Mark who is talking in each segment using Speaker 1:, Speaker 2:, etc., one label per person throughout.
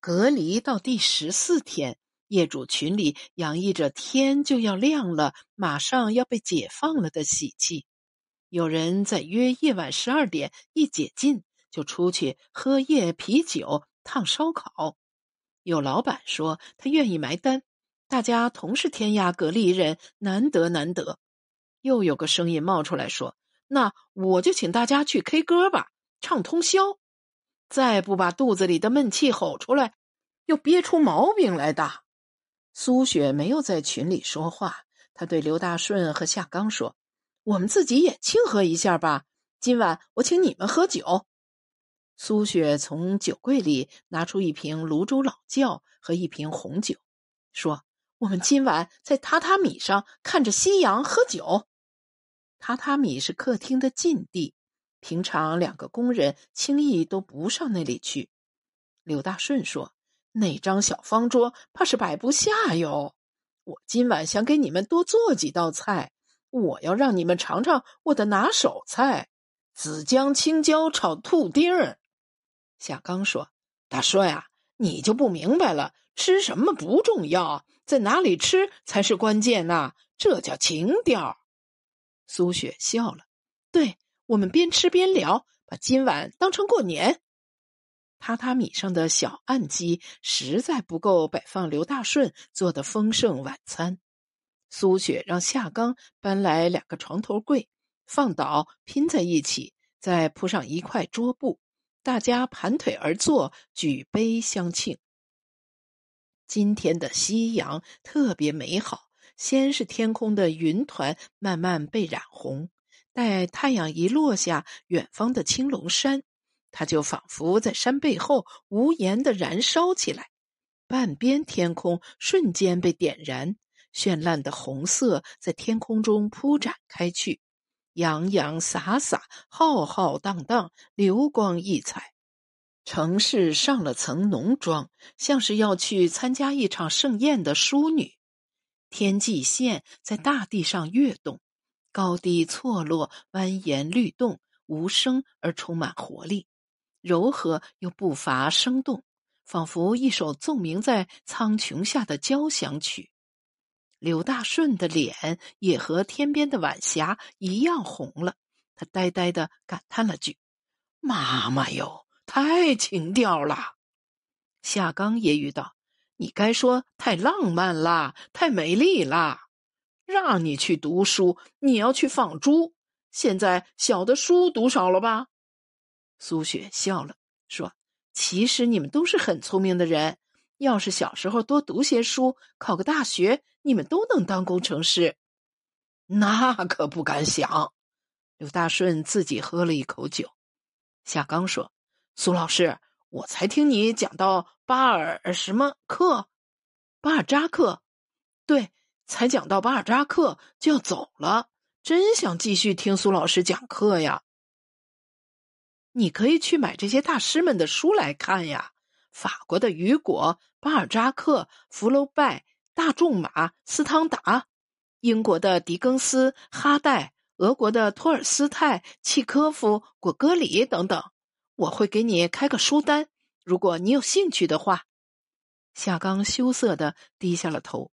Speaker 1: 隔离到第十四天，业主群里洋溢着天就要亮了，马上要被解放了的喜气。有人在约夜晚十二点一解禁，就出去喝夜啤酒、烫烧烤。有老板说他愿意埋单，大家同是天涯隔离人，难得难得。又有个声音冒出来说：“那我就请大家去 K 歌吧，唱通宵。再不把肚子里的闷气吼出来，又憋出毛病来的。”苏雪没有在群里说话，他对刘大顺和夏刚说。我们自己也庆贺一下吧。今晚我请你们喝酒。苏雪从酒柜里拿出一瓶泸州老窖和一瓶红酒，说：“我们今晚在榻榻米上看着夕阳喝酒。榻榻米是客厅的禁地，平常两个工人轻易都不上那里去。”刘大顺说：“那张小方桌怕是摆不下哟。我今晚想给你们多做几道菜。”我要让你们尝尝我的拿手菜——紫姜青椒炒兔丁儿。夏刚说：“大叔呀，你就不明白了，吃什么不重要，在哪里吃才是关键呐！这叫情调。”苏雪笑了：“对我们边吃边聊，把今晚当成过年。”榻榻米上的小案几实在不够摆放刘大顺做的丰盛晚餐。苏雪让夏刚搬来两个床头柜，放倒拼在一起，再铺上一块桌布，大家盘腿而坐，举杯相庆。今天的夕阳特别美好，先是天空的云团慢慢被染红，待太阳一落下，远方的青龙山，它就仿佛在山背后无言的燃烧起来，半边天空瞬间被点燃。绚烂的红色在天空中铺展开去，洋洋洒洒，浩浩荡荡，流光溢彩。城市上了层浓妆，像是要去参加一场盛宴的淑女。天际线在大地上跃动，高低错落，蜿蜒律动，无声而充满活力，柔和又不乏生动，仿佛一首奏鸣在苍穹下的交响曲。刘大顺的脸也和天边的晚霞一样红了，他呆呆的感叹了句：“妈妈哟，太情调了。”夏刚揶揄道：“你该说太浪漫啦，太美丽啦。让你去读书，你要去放猪。现在小的书读少了吧？”苏雪笑了，说：“其实你们都是很聪明的人。”要是小时候多读些书，考个大学，你们都能当工程师。那可不敢想。刘大顺自己喝了一口酒。夏刚说：“苏老师，我才听你讲到巴尔什么克，巴尔扎克。对，才讲到巴尔扎克就要走了，真想继续听苏老师讲课呀。你可以去买这些大师们的书来看呀。”法国的雨果、巴尔扎克、福楼拜、大仲马、斯汤达；英国的狄更斯、哈代；俄国的托尔斯泰、契科夫、果戈里等等。我会给你开个书单，如果你有兴趣的话。夏刚羞涩的低下了头。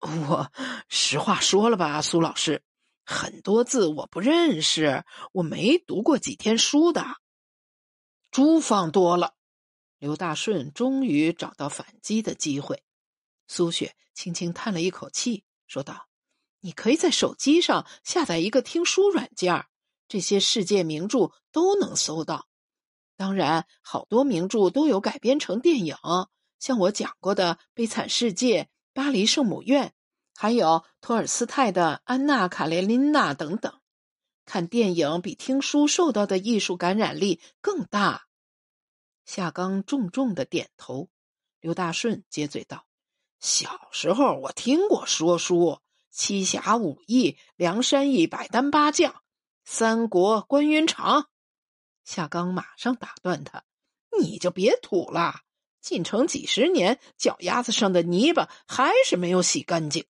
Speaker 1: 我实话说了吧，苏老师，很多字我不认识，我没读过几天书的。猪放多了。刘大顺终于找到反击的机会，苏雪轻轻叹了一口气，说道：“你可以在手机上下载一个听书软件，这些世界名著都能搜到。当然，好多名著都有改编成电影，像我讲过的《悲惨世界》《巴黎圣母院》，还有托尔斯泰的《安娜·卡列琳娜》等等。看电影比听书受到的艺术感染力更大。”夏刚重重的点头，刘大顺接嘴道：“小时候我听过说书，《七侠五义》《梁山一》《百单八将》《三国》关云长。”夏刚马上打断他：“你就别吐了，进城几十年，脚丫子上的泥巴还是没有洗干净。”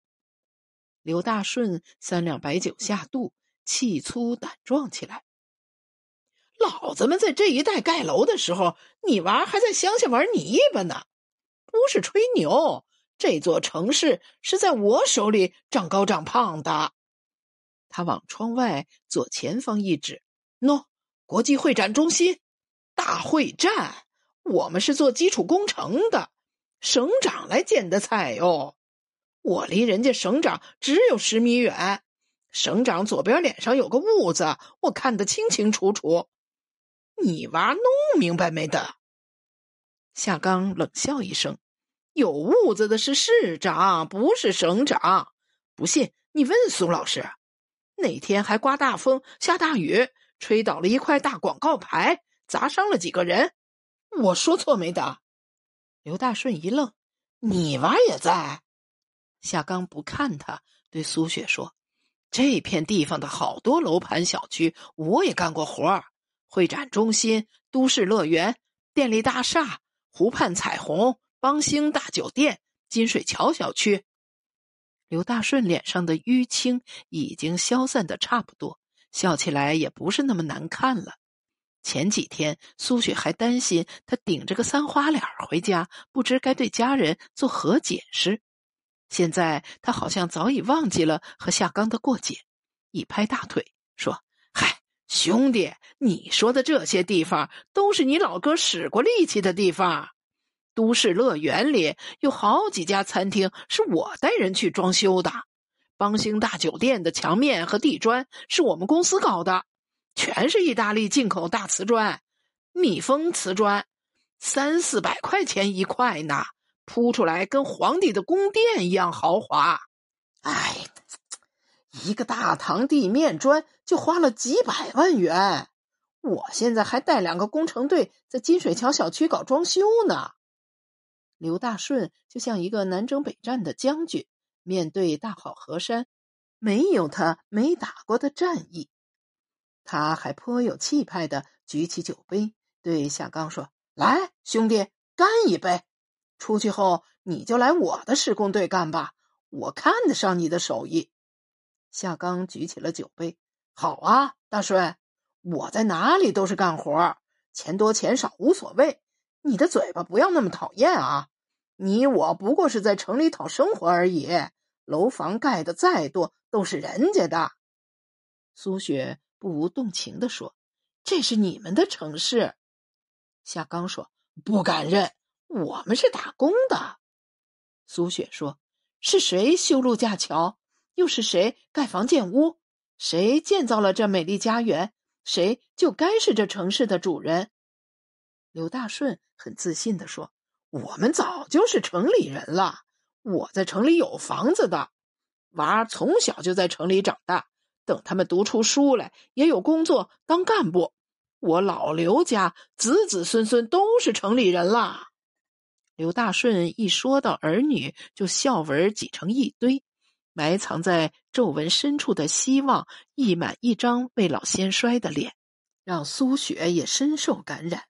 Speaker 1: 刘大顺三两白酒下肚，气粗胆壮起来。老子们在这一带盖楼的时候，你娃还在乡下玩泥巴呢。不是吹牛，这座城市是在我手里长高长胖的。他往窗外左前方一指：“喏，国际会展中心，大会站。我们是做基础工程的，省长来捡的菜哟。我离人家省长只有十米远。省长左边脸上有个痦子，我看得清清楚楚。你娃弄明白没得？”夏刚冷笑一声：“有痦子的是市长，不是省长。不信你问苏老师。那天还刮大风、下大雨，吹倒了一块大广告牌，砸伤了几个人。我说错没得？”刘大顺一愣：“你娃也在？”夏刚不看他，对苏雪说：“这片地方的好多楼盘小区，我也干过活儿。会展中心、都市乐园、电力大厦。”湖畔彩虹、邦兴大酒店、金水桥小区，刘大顺脸上的淤青已经消散的差不多，笑起来也不是那么难看了。前几天苏雪还担心他顶着个三花脸回家，不知该对家人作何解释。现在他好像早已忘记了和夏刚的过节，一拍大腿说：“嗨。”兄弟，你说的这些地方都是你老哥使过力气的地方。都市乐园里有好几家餐厅是我带人去装修的，邦兴大酒店的墙面和地砖是我们公司搞的，全是意大利进口大瓷砖，密封瓷砖，三四百块钱一块呢，铺出来跟皇帝的宫殿一样豪华。哎。一个大堂地面砖就花了几百万元，我现在还带两个工程队在金水桥小区搞装修呢。刘大顺就像一个南征北战的将军，面对大好河山，没有他没打过的战役。他还颇有气派的举起酒杯，对夏刚说：“来，兄弟，干一杯！出去后你就来我的施工队干吧，我看得上你的手艺。”夏刚举起了酒杯，好啊，大顺，我在哪里都是干活，钱多钱少无所谓。你的嘴巴不要那么讨厌啊！你我不过是在城里讨生活而已，楼房盖的再多都是人家的。苏雪不无动情地说：“这是你们的城市。”夏刚说：“不敢认，我们是打工的。”苏雪说：“是谁修路架桥？”又是谁盖房建屋？谁建造了这美丽家园？谁就该是这城市的主人。刘大顺很自信地说：“我们早就是城里人了。我在城里有房子的，娃从小就在城里长大。等他们读出书来，也有工作当干部。我老刘家子子孙孙都是城里人啦。”刘大顺一说到儿女，就笑纹挤成一堆。埋藏在皱纹深处的希望溢满一张未老先衰的脸，让苏雪也深受感染，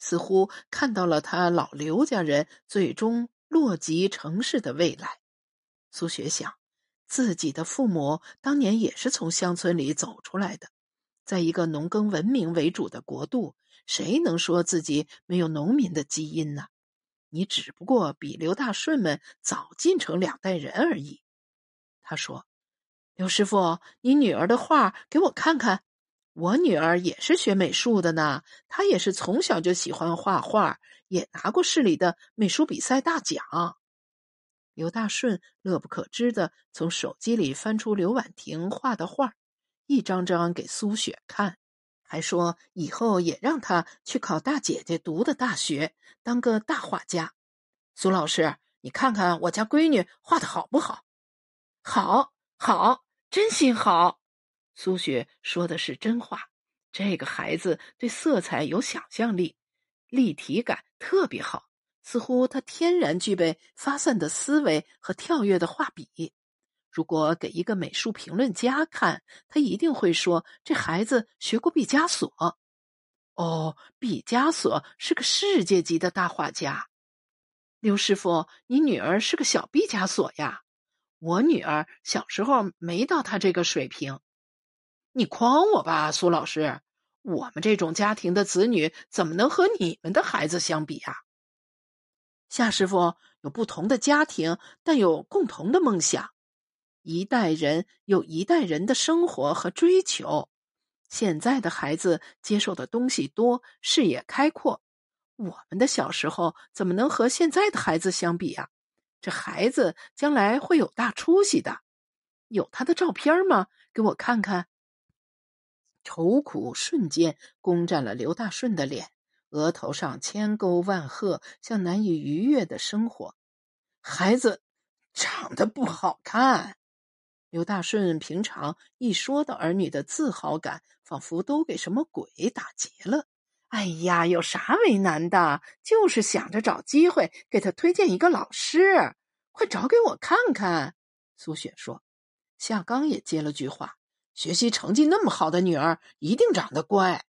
Speaker 1: 似乎看到了他老刘家人最终落籍城市的未来。苏雪想，自己的父母当年也是从乡村里走出来的，在一个农耕文明为主的国度，谁能说自己没有农民的基因呢？你只不过比刘大顺们早进城两代人而已。他说：“刘师傅，你女儿的画给我看看。我女儿也是学美术的呢，她也是从小就喜欢画画，也拿过市里的美术比赛大奖。”刘大顺乐不可支的从手机里翻出刘婉婷画的画，一张张给苏雪看，还说以后也让她去考大姐姐读的大学，当个大画家。苏老师，你看看我家闺女画的好不好？好，好，真心好。苏雪说的是真话。这个孩子对色彩有想象力，立体感特别好，似乎他天然具备发散的思维和跳跃的画笔。如果给一个美术评论家看，他一定会说这孩子学过毕加索。哦，毕加索是个世界级的大画家。刘师傅，你女儿是个小毕加索呀。我女儿小时候没到他这个水平，你诓我吧，苏老师。我们这种家庭的子女怎么能和你们的孩子相比啊？夏师傅有不同的家庭，但有共同的梦想。一代人有一代人的生活和追求。现在的孩子接受的东西多，视野开阔。我们的小时候怎么能和现在的孩子相比啊？这孩子将来会有大出息的。有他的照片吗？给我看看。愁苦瞬间攻占了刘大顺的脸，额头上千沟万壑，像难以逾越的生活。孩子长得不好看。刘大顺平常一说到儿女的自豪感，仿佛都给什么鬼打劫了。哎呀，有啥为难的？就是想着找机会给他推荐一个老师，快找给我看看。苏雪说。夏刚也接了句话。学习成绩那么好的女儿，一定长得乖。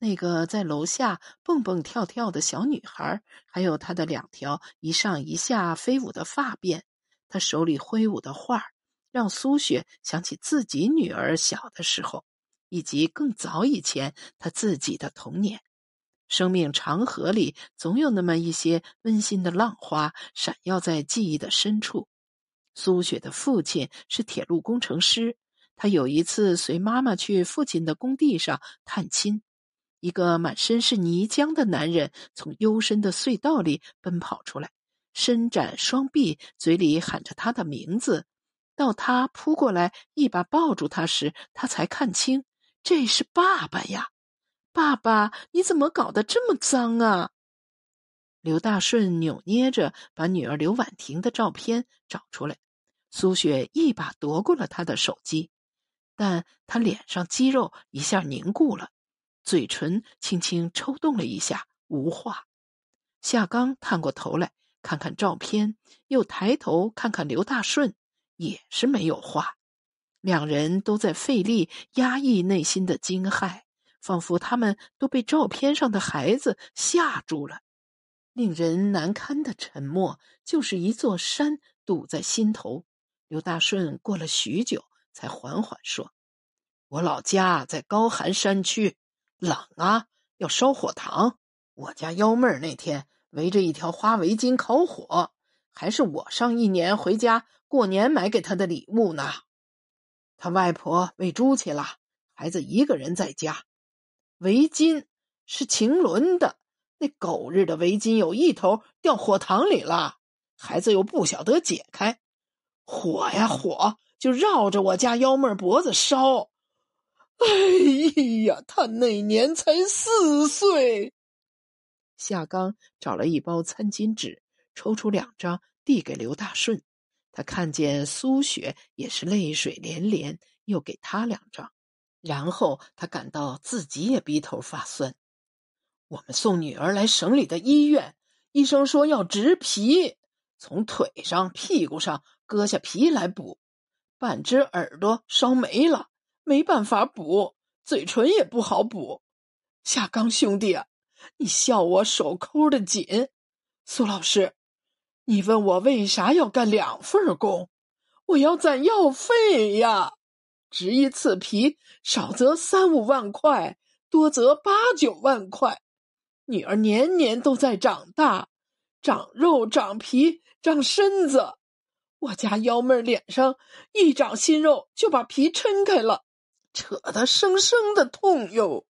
Speaker 1: 那个在楼下蹦蹦跳跳的小女孩，还有她的两条一上一下飞舞的发辫，她手里挥舞的画让苏雪想起自己女儿小的时候，以及更早以前她自己的童年。生命长河里，总有那么一些温馨的浪花，闪耀在记忆的深处。苏雪的父亲是铁路工程师。他有一次随妈妈去父亲的工地上探亲，一个满身是泥浆的男人从幽深的隧道里奔跑出来，伸展双臂，嘴里喊着他的名字。到他扑过来一把抱住他时，他才看清这是爸爸呀！爸爸，你怎么搞得这么脏啊？刘大顺扭捏着把女儿刘婉婷的照片找出来，苏雪一把夺过了他的手机。但他脸上肌肉一下凝固了，嘴唇轻轻抽动了一下，无话。夏刚探过头来看看照片，又抬头看看刘大顺，也是没有话。两人都在费力压抑内心的惊骇，仿佛他们都被照片上的孩子吓住了。令人难堪的沉默，就是一座山堵在心头。刘大顺过了许久。才缓缓说：“我老家在高寒山区，冷啊，要烧火塘。我家幺妹儿那天围着一条花围巾烤火，还是我上一年回家过年买给她的礼物呢。她外婆喂猪去了，孩子一个人在家。围巾是晴纶的，那狗日的围巾有一头掉火塘里了，孩子又不晓得解开，火呀火！”就绕着我家幺妹儿脖子烧，哎呀，他那年才四岁。夏刚找了一包餐巾纸，抽出两张递给刘大顺。他看见苏雪也是泪水连连，又给他两张。然后他感到自己也鼻头发酸。我们送女儿来省里的医院，医生说要植皮，从腿上、屁股上割下皮来补。半只耳朵烧没了，没办法补；嘴唇也不好补。夏刚兄弟，你笑我手抠的紧。苏老师，你问我为啥要干两份工？我要攒药费呀。植一次皮，少则三五万块，多则八九万块。女儿年年都在长大，长肉、长皮、长身子。我家幺妹脸上一长新肉，就把皮抻开了，扯得生生的痛哟。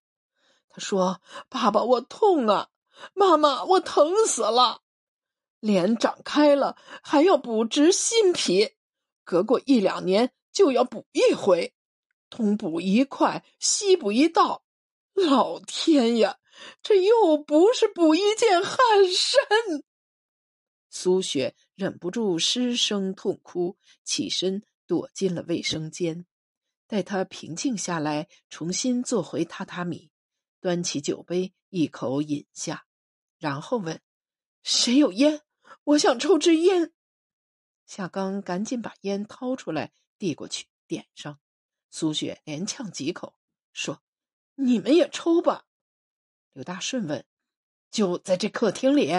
Speaker 1: 他说：“爸爸，我痛啊！妈妈，我疼死了。脸长开了，还要补植新皮，隔过一两年就要补一回，东补一块，西补一道。老天呀，这又不是补一件汗衫。”苏雪忍不住失声痛哭，起身躲进了卫生间。待他平静下来，重新坐回榻榻米，端起酒杯一口饮下，然后问：“谁有烟？我想抽支烟。”夏刚赶紧把烟掏出来递过去，点上。苏雪连呛几口，说：“你们也抽吧。”刘大顺问：“就在这客厅里？”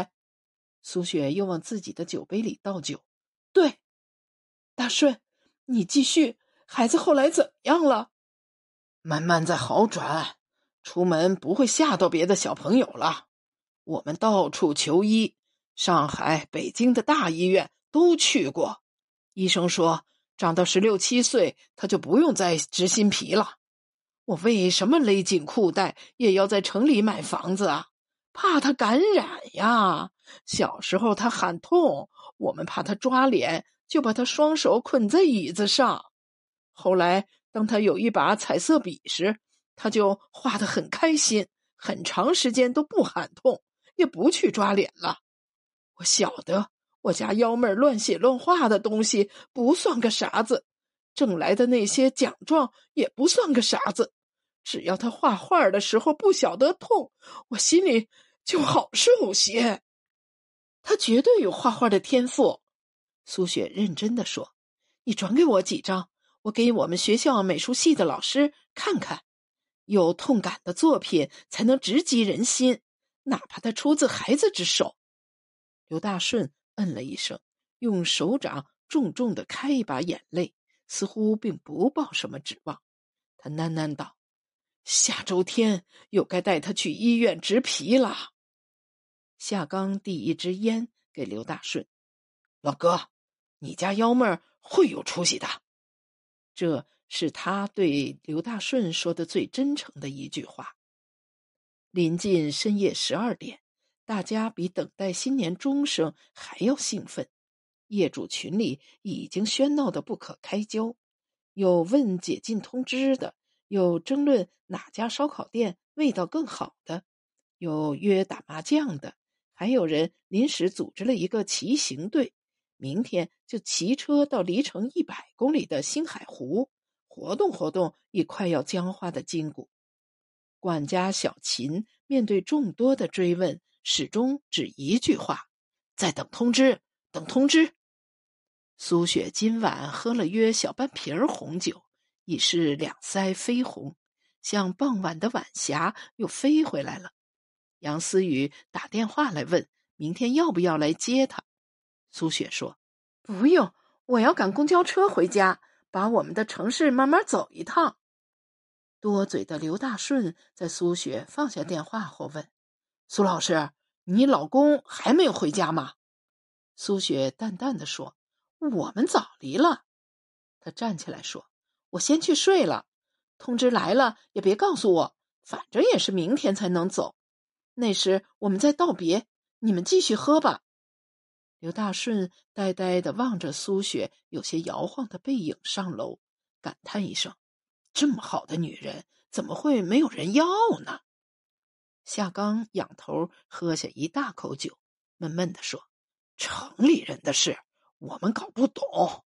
Speaker 1: 苏雪又往自己的酒杯里倒酒，对，大顺，你继续。孩子后来怎么样了？慢慢在好转，出门不会吓到别的小朋友了。我们到处求医，上海、北京的大医院都去过。医生说，长到十六七岁，他就不用再植新皮了。我为什么勒紧裤带也要在城里买房子啊？怕他感染呀！小时候他喊痛，我们怕他抓脸，就把他双手捆在椅子上。后来，当他有一把彩色笔时，他就画得很开心，很长时间都不喊痛，也不去抓脸了。我晓得，我家幺妹乱写乱画的东西不算个啥子，挣来的那些奖状也不算个啥子。只要他画画的时候不晓得痛，我心里就好受些。他绝对有画画的天赋。苏雪认真的说：“你转给我几张，我给我们学校美术系的老师看看。有痛感的作品才能直击人心，哪怕它出自孩子之手。”刘大顺嗯了一声，用手掌重重的开一把眼泪，似乎并不抱什么指望。他喃喃道。下周天又该带他去医院植皮了。夏刚递一支烟给刘大顺，老哥，你家幺妹儿会有出息的。这是他对刘大顺说的最真诚的一句话。临近深夜十二点，大家比等待新年钟声还要兴奋。业主群里已经喧闹的不可开交，有问解禁通知的。有争论哪家烧烤店味道更好的，有约打麻将的，还有人临时组织了一个骑行队，明天就骑车到离城一百公里的星海湖活动活动已快要僵化的筋骨。管家小秦面对众多的追问，始终只一句话：“在等通知，等通知。”苏雪今晚喝了约小半瓶红酒。已是两腮绯红，像傍晚的晚霞又飞回来了。杨思雨打电话来问明天要不要来接他。苏雪说：“不用，我要赶公交车回家，把我们的城市慢慢走一趟。”多嘴的刘大顺在苏雪放下电话后问：“苏老师，你老公还没有回家吗？”苏雪淡淡的说：“我们早离了。”他站起来说。我先去睡了，通知来了也别告诉我，反正也是明天才能走。那时我们再道别，你们继续喝吧。刘大顺呆呆的望着苏雪有些摇晃的背影上楼，感叹一声：“这么好的女人，怎么会没有人要呢？”夏刚仰头喝下一大口酒，闷闷的说：“城里人的事，我们搞不懂。”